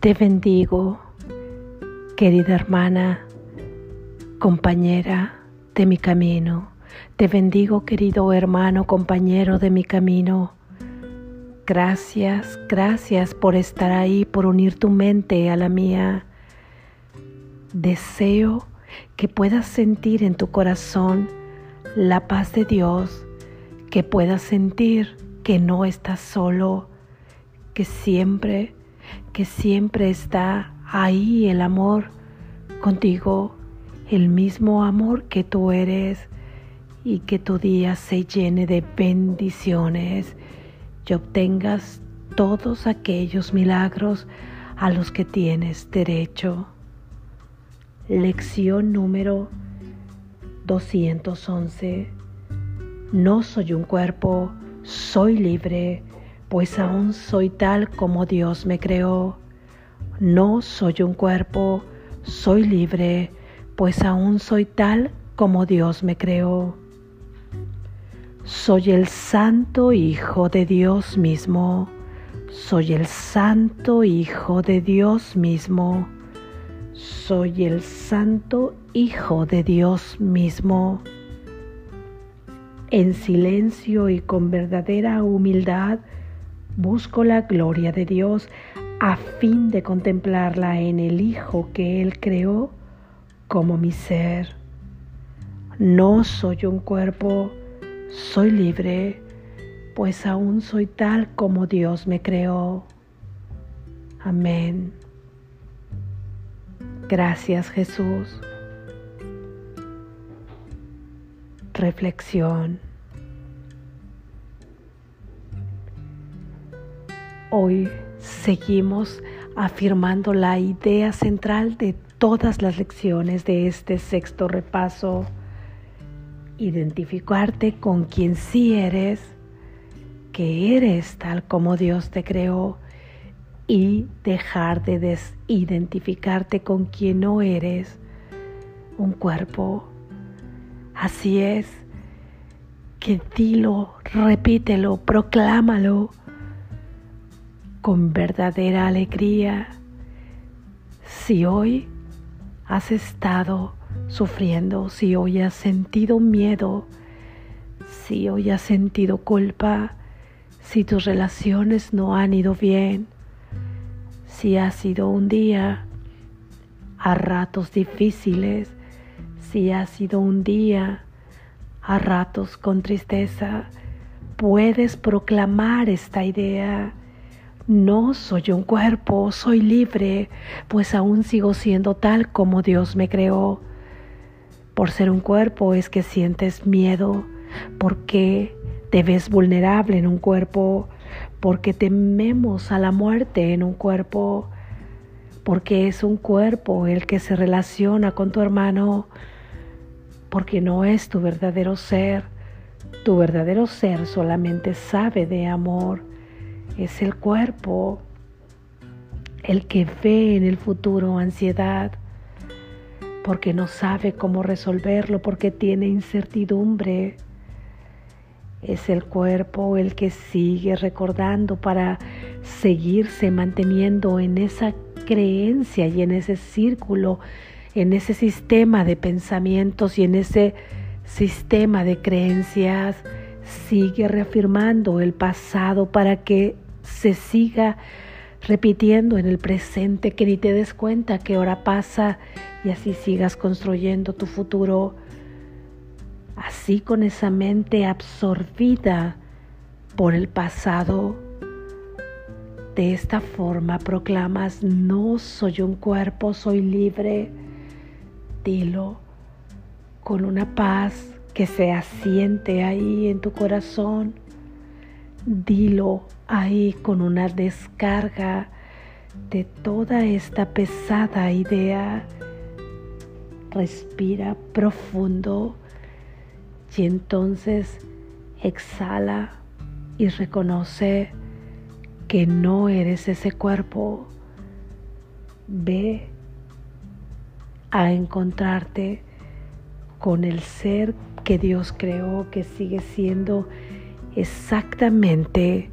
Te bendigo, querida hermana, compañera de mi camino. Te bendigo, querido hermano, compañero de mi camino. Gracias, gracias por estar ahí, por unir tu mente a la mía. Deseo que puedas sentir en tu corazón la paz de Dios, que puedas sentir que no estás solo, que siempre que siempre está ahí el amor contigo, el mismo amor que tú eres y que tu día se llene de bendiciones y obtengas todos aquellos milagros a los que tienes derecho. Lección número 211. No soy un cuerpo, soy libre pues aún soy tal como Dios me creó. No soy un cuerpo, soy libre, pues aún soy tal como Dios me creó. Soy el santo Hijo de Dios mismo. Soy el santo Hijo de Dios mismo. Soy el santo Hijo de Dios mismo. En silencio y con verdadera humildad, Busco la gloria de Dios a fin de contemplarla en el Hijo que Él creó como mi ser. No soy un cuerpo, soy libre, pues aún soy tal como Dios me creó. Amén. Gracias Jesús. Reflexión. Hoy seguimos afirmando la idea central de todas las lecciones de este sexto repaso. Identificarte con quien sí eres, que eres tal como Dios te creó y dejar de desidentificarte con quien no eres, un cuerpo. Así es, que dilo, repítelo, proclámalo con verdadera alegría. Si hoy has estado sufriendo, si hoy has sentido miedo, si hoy has sentido culpa, si tus relaciones no han ido bien, si ha sido un día a ratos difíciles, si ha sido un día a ratos con tristeza, puedes proclamar esta idea no soy un cuerpo, soy libre, pues aún sigo siendo tal como Dios me creó. Por ser un cuerpo es que sientes miedo, porque te ves vulnerable en un cuerpo, porque tememos a la muerte en un cuerpo, porque es un cuerpo el que se relaciona con tu hermano, porque no es tu verdadero ser. Tu verdadero ser solamente sabe de amor es el cuerpo el que ve en el futuro ansiedad porque no sabe cómo resolverlo, porque tiene incertidumbre. Es el cuerpo el que sigue recordando para seguirse manteniendo en esa creencia y en ese círculo, en ese sistema de pensamientos y en ese sistema de creencias. Sigue reafirmando el pasado para que se siga repitiendo en el presente, que ni te des cuenta que hora pasa y así sigas construyendo tu futuro, así con esa mente absorbida por el pasado. De esta forma proclamas, no soy un cuerpo, soy libre. Dilo con una paz que se asiente ahí en tu corazón Dilo ahí con una descarga de toda esta pesada idea. Respira profundo y entonces exhala y reconoce que no eres ese cuerpo. Ve a encontrarte con el ser que Dios creó, que sigue siendo exactamente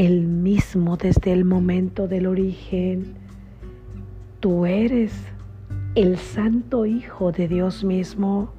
el mismo desde el momento del origen tú eres el santo Hijo de Dios mismo.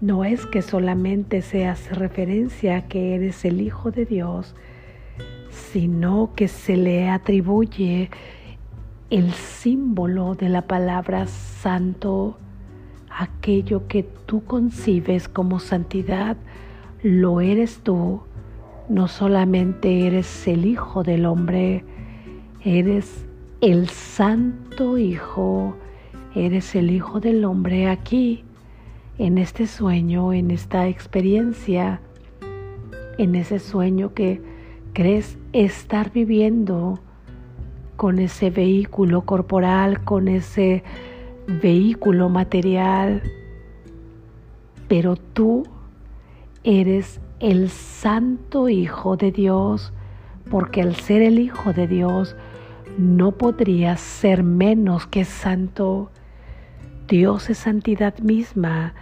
No es que solamente se hace referencia a que eres el Hijo de Dios, sino que se le atribuye el símbolo de la palabra santo, aquello que tú concibes como santidad, lo eres tú. No solamente eres el Hijo del hombre, eres el Santo Hijo, eres el Hijo del hombre aquí, en este sueño, en esta experiencia, en ese sueño que crees estar viviendo con ese vehículo corporal, con ese vehículo material, pero tú eres el santo Hijo de Dios, porque al ser el Hijo de Dios no podrías ser menos que santo. Dios es santidad misma,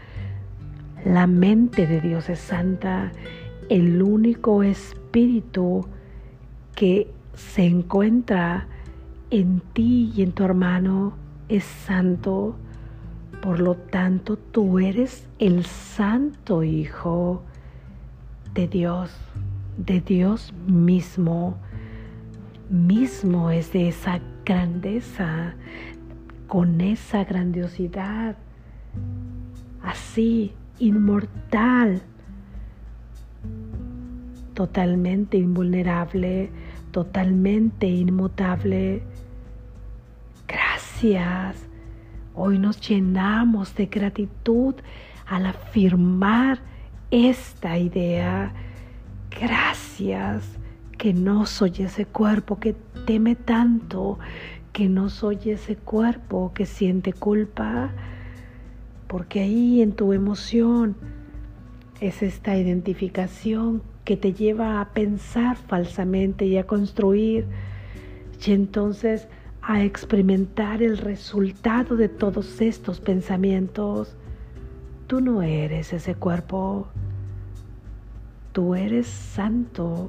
la mente de Dios es santa, el único espíritu que se encuentra en ti y en tu hermano es santo. Por lo tanto, tú eres el santo Hijo de Dios, de Dios mismo. Mismo es de esa grandeza, con esa grandiosidad, así, inmortal, totalmente invulnerable, totalmente inmutable gracias. Hoy nos llenamos de gratitud al afirmar esta idea. Gracias que no soy ese cuerpo que teme tanto, que no soy ese cuerpo que siente culpa, porque ahí en tu emoción es esta identificación que te lleva a pensar falsamente y a construir. Y entonces a experimentar el resultado de todos estos pensamientos. Tú no eres ese cuerpo, tú eres santo,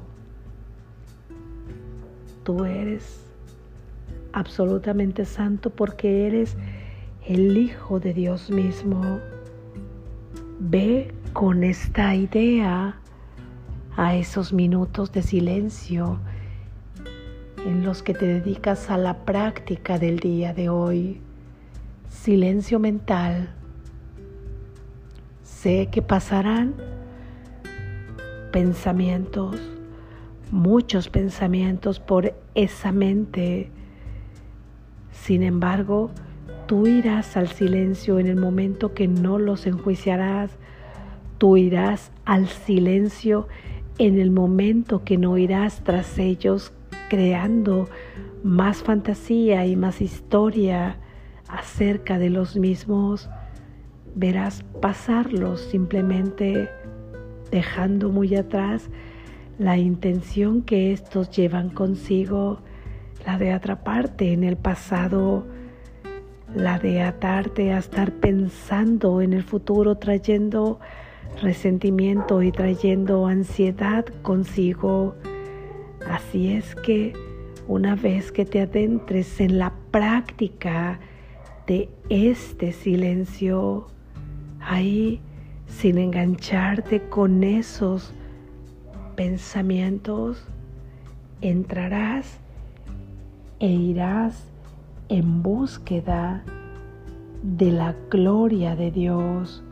tú eres absolutamente santo porque eres el Hijo de Dios mismo. Ve con esta idea a esos minutos de silencio en los que te dedicas a la práctica del día de hoy. Silencio mental. Sé que pasarán pensamientos, muchos pensamientos por esa mente. Sin embargo, tú irás al silencio en el momento que no los enjuiciarás. Tú irás al silencio en el momento que no irás tras ellos creando más fantasía y más historia acerca de los mismos, verás pasarlos simplemente dejando muy atrás la intención que estos llevan consigo, la de atraparte en el pasado, la de atarte a estar pensando en el futuro, trayendo resentimiento y trayendo ansiedad consigo. Así es que una vez que te adentres en la práctica de este silencio, ahí sin engancharte con esos pensamientos, entrarás e irás en búsqueda de la gloria de Dios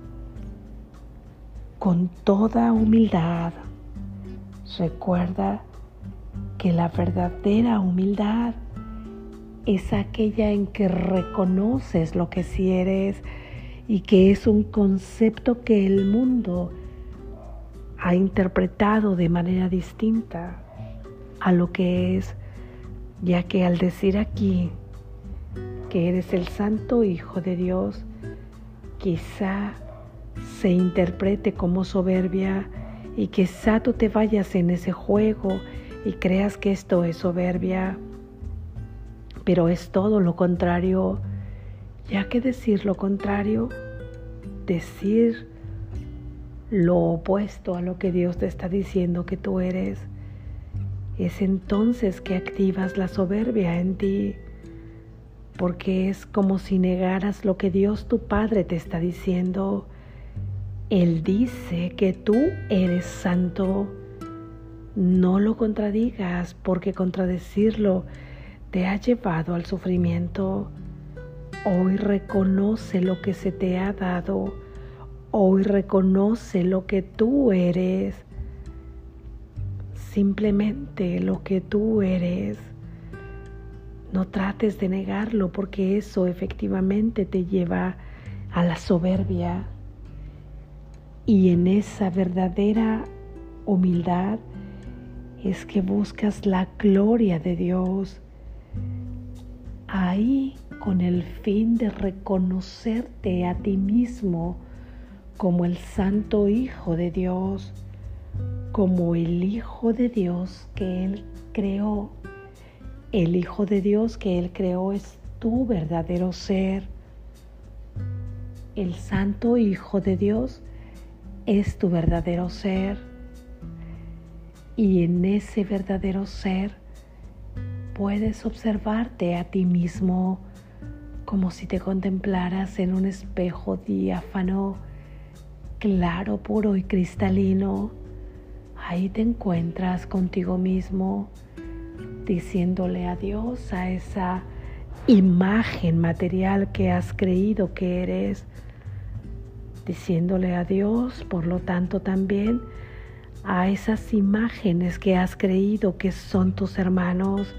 con toda humildad. Recuerda que la verdadera humildad es aquella en que reconoces lo que sí eres y que es un concepto que el mundo ha interpretado de manera distinta a lo que es, ya que al decir aquí que eres el santo Hijo de Dios, quizá se interprete como soberbia y quizá tú te vayas en ese juego y creas que esto es soberbia, pero es todo lo contrario, ya que decir lo contrario, decir lo opuesto a lo que Dios te está diciendo que tú eres, es entonces que activas la soberbia en ti. porque es como si negaras lo que Dios tu Padre te está diciendo. Él dice que tú eres santo. No lo contradigas porque contradecirlo te ha llevado al sufrimiento. Hoy reconoce lo que se te ha dado. Hoy reconoce lo que tú eres. Simplemente lo que tú eres. No trates de negarlo porque eso efectivamente te lleva a la soberbia. Y en esa verdadera humildad es que buscas la gloria de Dios. Ahí con el fin de reconocerte a ti mismo como el Santo Hijo de Dios, como el Hijo de Dios que Él creó el Hijo de Dios que Él creó es tu verdadero ser. El Santo Hijo de Dios es tu verdadero ser. Y en ese verdadero ser puedes observarte a ti mismo como si te contemplaras en un espejo diáfano, claro, puro y cristalino. Ahí te encuentras contigo mismo diciéndole adiós a esa imagen material que has creído que eres, diciéndole adiós, por lo tanto también a esas imágenes que has creído que son tus hermanos,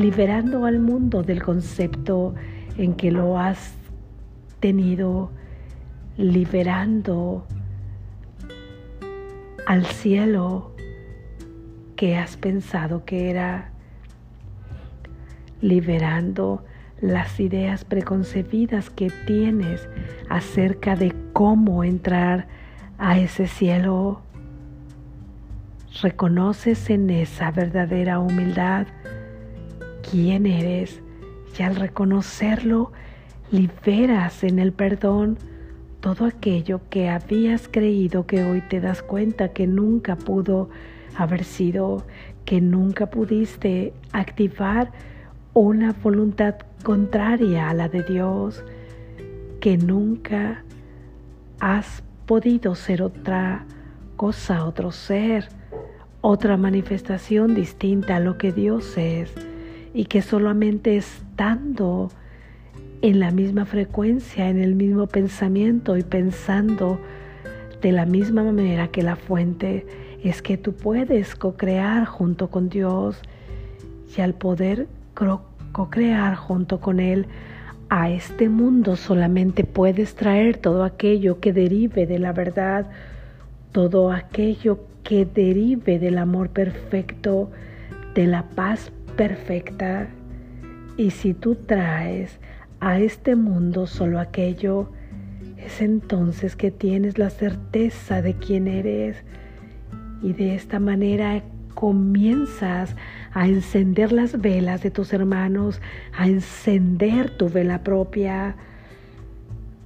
liberando al mundo del concepto en que lo has tenido, liberando al cielo que has pensado que era, liberando las ideas preconcebidas que tienes acerca de cómo entrar a ese cielo. Reconoces en esa verdadera humildad quién eres y al reconocerlo liberas en el perdón todo aquello que habías creído que hoy te das cuenta que nunca pudo haber sido que nunca pudiste activar una voluntad contraria a la de Dios, que nunca has podido ser otra cosa, otro ser, otra manifestación distinta a lo que Dios es y que solamente estando en la misma frecuencia, en el mismo pensamiento y pensando de la misma manera que la fuente, es que tú puedes co-crear junto con Dios y al poder co-crear junto con Él a este mundo solamente puedes traer todo aquello que derive de la verdad, todo aquello que derive del amor perfecto, de la paz perfecta. Y si tú traes a este mundo solo aquello, es entonces que tienes la certeza de quién eres, y de esta manera comienzas a encender las velas de tus hermanos, a encender tu vela propia.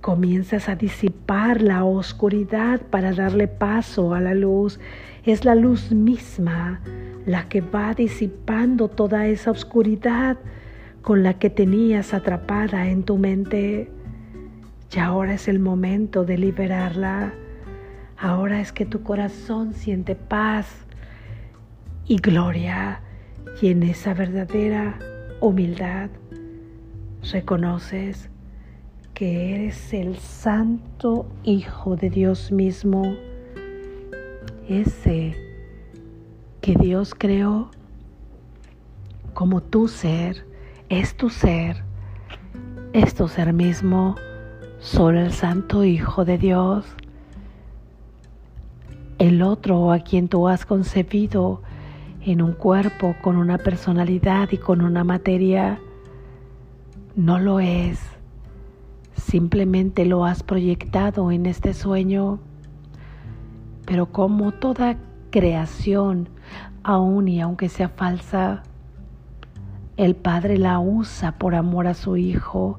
Comienzas a disipar la oscuridad para darle paso a la luz. Es la luz misma la que va disipando toda esa oscuridad con la que tenías atrapada en tu mente. Y ahora es el momento de liberarla Ahora es que tu corazón siente paz y gloria y en esa verdadera humildad reconoces que eres el santo Hijo de Dios mismo, ese que Dios creó como tu ser, es tu ser, es tu ser mismo, solo el santo Hijo de Dios el otro a quien tú has concebido en un cuerpo con una personalidad y con una materia, no lo es. Simplemente lo has proyectado en este sueño. Pero como toda creación, aun y aunque sea falsa, el Padre la usa por amor a su Hijo,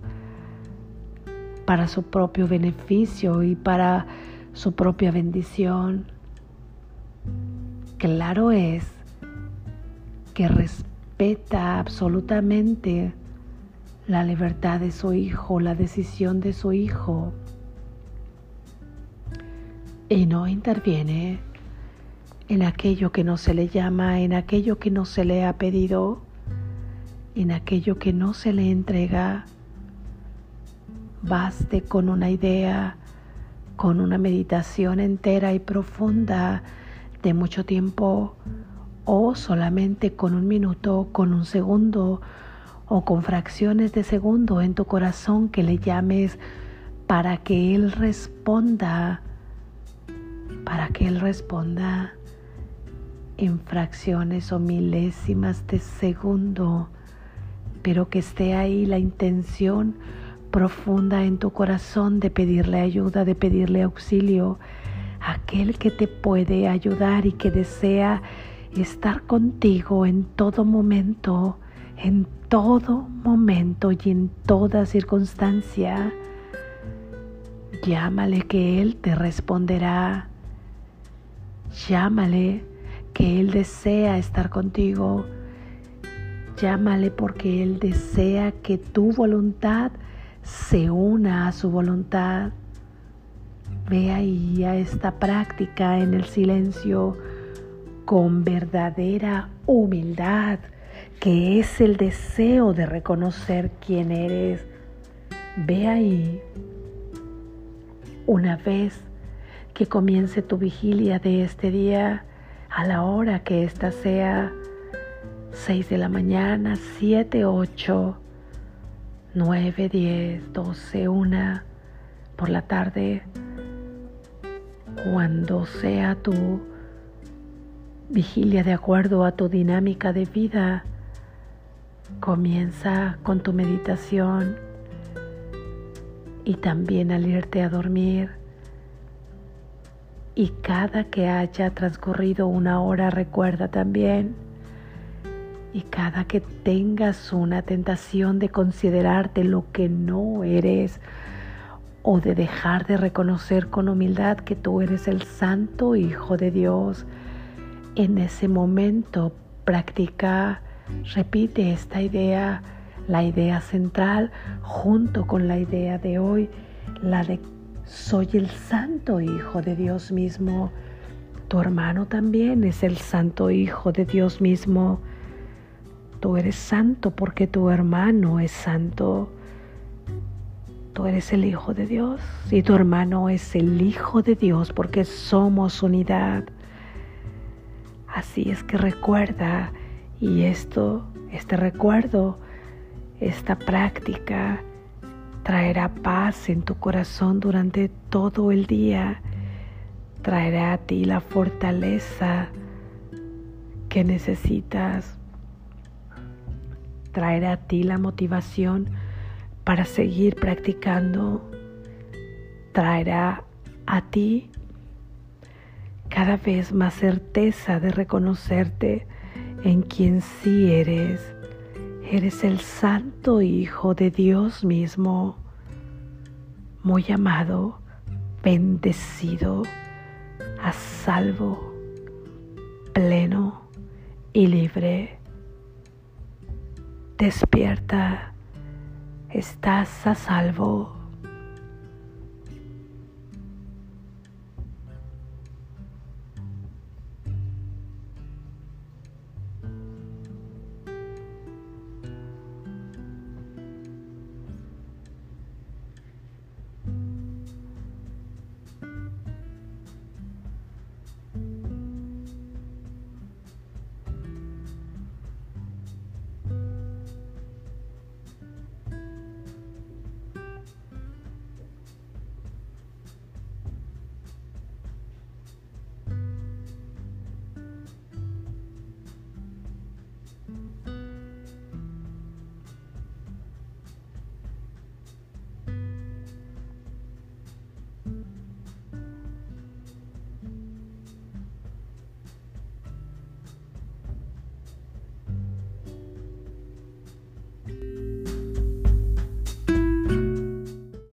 para su propio beneficio y para su propia bendición. Claro es que respeta absolutamente la libertad de su hijo, la decisión de su hijo y no interviene en aquello que no se le llama, en aquello que no se le ha pedido, en aquello que no se le entrega. Baste con una idea, con una meditación entera y profunda de mucho tiempo o solamente con un minuto, con un segundo o con fracciones de segundo en tu corazón que le llames para que Él responda, para que Él responda en fracciones o milésimas de segundo, pero que esté ahí la intención profunda en tu corazón de pedirle ayuda, de pedirle auxilio, aquel que te puede ayudar y que desea estar contigo en todo momento, en todo momento y en toda circunstancia. Llámale que Él te responderá. Llámale que Él desea estar contigo. Llámale porque Él desea que tu voluntad se una a su voluntad. Ve ahí a esta práctica en el silencio con verdadera humildad, que es el deseo de reconocer quién eres. Ve ahí una vez que comience tu vigilia de este día, a la hora que ésta sea 6 de la mañana, 7, 8, 9, 10, 12, 1 por la tarde, cuando sea tu vigilia de acuerdo a tu dinámica de vida, comienza con tu meditación y también al irte a dormir y cada que haya transcurrido una hora recuerda también. Y cada que tengas una tentación de considerarte lo que no eres o de dejar de reconocer con humildad que tú eres el santo Hijo de Dios, en ese momento practica, repite esta idea, la idea central junto con la idea de hoy, la de soy el santo Hijo de Dios mismo. Tu hermano también es el santo Hijo de Dios mismo. Tú eres santo porque tu hermano es santo. Tú eres el Hijo de Dios y tu hermano es el Hijo de Dios porque somos unidad. Así es que recuerda y esto, este recuerdo, esta práctica, traerá paz en tu corazón durante todo el día, traerá a ti la fortaleza que necesitas, traerá a ti la motivación para seguir practicando, traerá a ti cada vez más certeza de reconocerte en quien sí eres Eres el santo Hijo de Dios mismo, muy amado, bendecido, a salvo, pleno y libre. Despierta, estás a salvo.